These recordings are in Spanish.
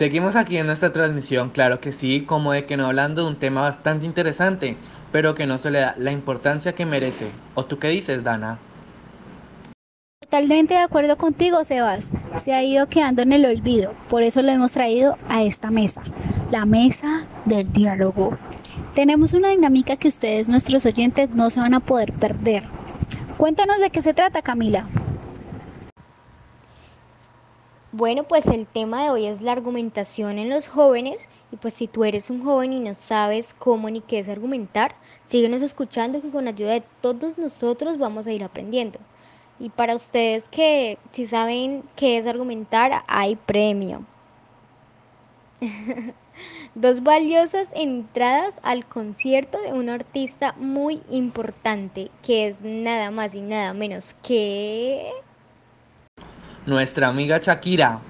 Seguimos aquí en nuestra transmisión, claro que sí, como de que no hablando de un tema bastante interesante, pero que no se le da la importancia que merece. ¿O tú qué dices, Dana? Totalmente de acuerdo contigo, Sebas. Se ha ido quedando en el olvido, por eso lo hemos traído a esta mesa, la mesa del diálogo. Tenemos una dinámica que ustedes, nuestros oyentes, no se van a poder perder. Cuéntanos de qué se trata, Camila. Bueno, pues el tema de hoy es la argumentación en los jóvenes y pues si tú eres un joven y no sabes cómo ni qué es argumentar, síguenos escuchando que con ayuda de todos nosotros vamos a ir aprendiendo. Y para ustedes que si saben qué es argumentar, hay premio. Dos valiosas entradas al concierto de un artista muy importante, que es nada más y nada menos que nuestra amiga Shakira.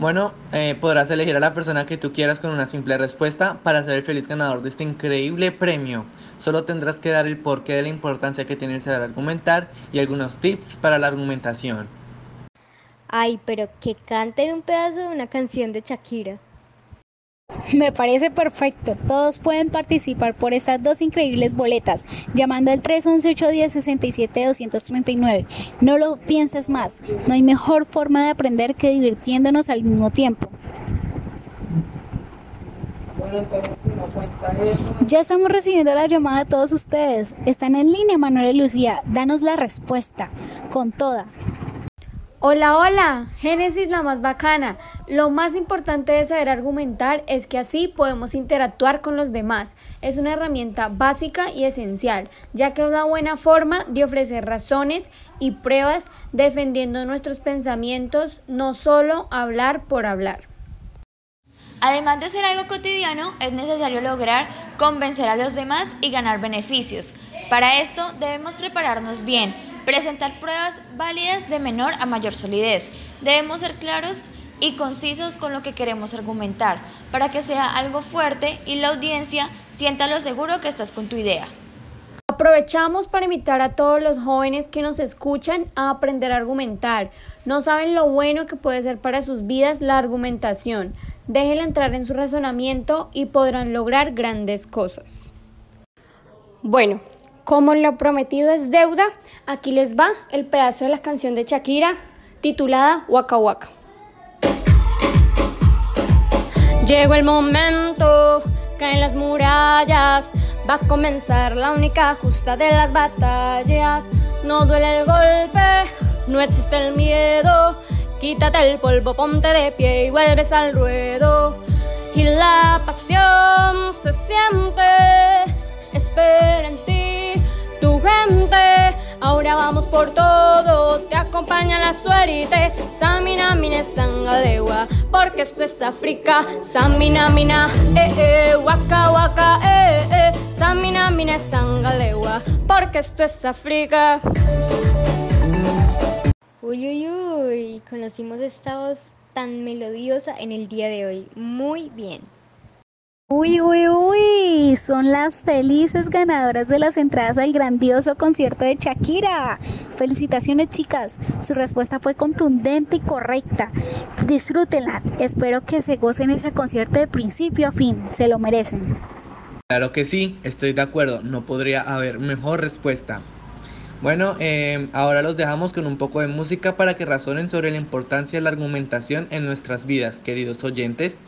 Bueno, eh, podrás elegir a la persona que tú quieras con una simple respuesta para ser el feliz ganador de este increíble premio. Solo tendrás que dar el porqué de la importancia que tiene el saber argumentar y algunos tips para la argumentación. Ay, pero que canten un pedazo de una canción de Shakira. Me parece perfecto. Todos pueden participar por estas dos increíbles boletas llamando al 311-810-67-239. No lo pienses más. No hay mejor forma de aprender que divirtiéndonos al mismo tiempo. Ya estamos recibiendo la llamada de todos ustedes. Están en línea, Manuel y Lucía. Danos la respuesta. Con toda. Hola, hola, Génesis la más bacana. Lo más importante de saber argumentar es que así podemos interactuar con los demás. Es una herramienta básica y esencial, ya que es una buena forma de ofrecer razones y pruebas defendiendo nuestros pensamientos, no solo hablar por hablar. Además de ser algo cotidiano, es necesario lograr convencer a los demás y ganar beneficios. Para esto debemos prepararnos bien, presentar pruebas válidas de menor a mayor solidez. Debemos ser claros y concisos con lo que queremos argumentar, para que sea algo fuerte y la audiencia sienta lo seguro que estás con tu idea. Aprovechamos para invitar a todos los jóvenes que nos escuchan a aprender a argumentar. No saben lo bueno que puede ser para sus vidas la argumentación. Déjenla entrar en su razonamiento y podrán lograr grandes cosas. Bueno, como lo prometido es deuda, aquí les va el pedazo de la canción de Shakira titulada Waka Waka. Llegó el momento, caen las murallas, va a comenzar la única justa de las batallas. No duele el golpe, no existe el miedo, quítate el polvo, ponte de pie y vuelves al ruedo. Y la pasión se siente, por todo, te acompaña la suerte. Samina mine sangadewa, porque esto es África. Samina mina, eh eh, waka waka, eh eh. Samina mine sangalewa, porque esto es África. Uy, uy, uy, conocimos esta voz tan melodiosa en el día de hoy. Muy bien. Uy, uy, uy, son las felices ganadoras de las entradas al grandioso concierto de Shakira. Felicitaciones chicas, su respuesta fue contundente y correcta. Disfrútenla, espero que se gocen ese concierto de principio a fin, se lo merecen. Claro que sí, estoy de acuerdo, no podría haber mejor respuesta. Bueno, eh, ahora los dejamos con un poco de música para que razonen sobre la importancia de la argumentación en nuestras vidas, queridos oyentes.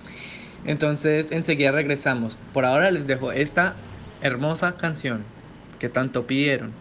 Entonces enseguida regresamos. Por ahora les dejo esta hermosa canción que tanto pidieron.